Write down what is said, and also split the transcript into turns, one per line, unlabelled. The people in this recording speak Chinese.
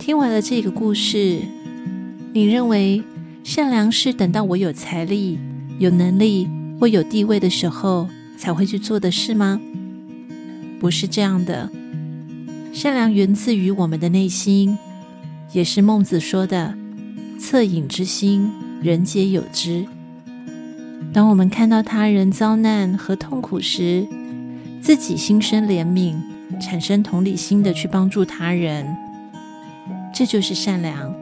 听完了这个故事，你认为善良是等到我有财力、有能力或有地位的时候才会去做的事吗？不是这样的。善良源自于我们的内心，也是孟子说的“恻隐之心，人皆有之”。当我们看到他人遭难和痛苦时，自己心生怜悯，产生同理心的去帮助他人，这就是善良。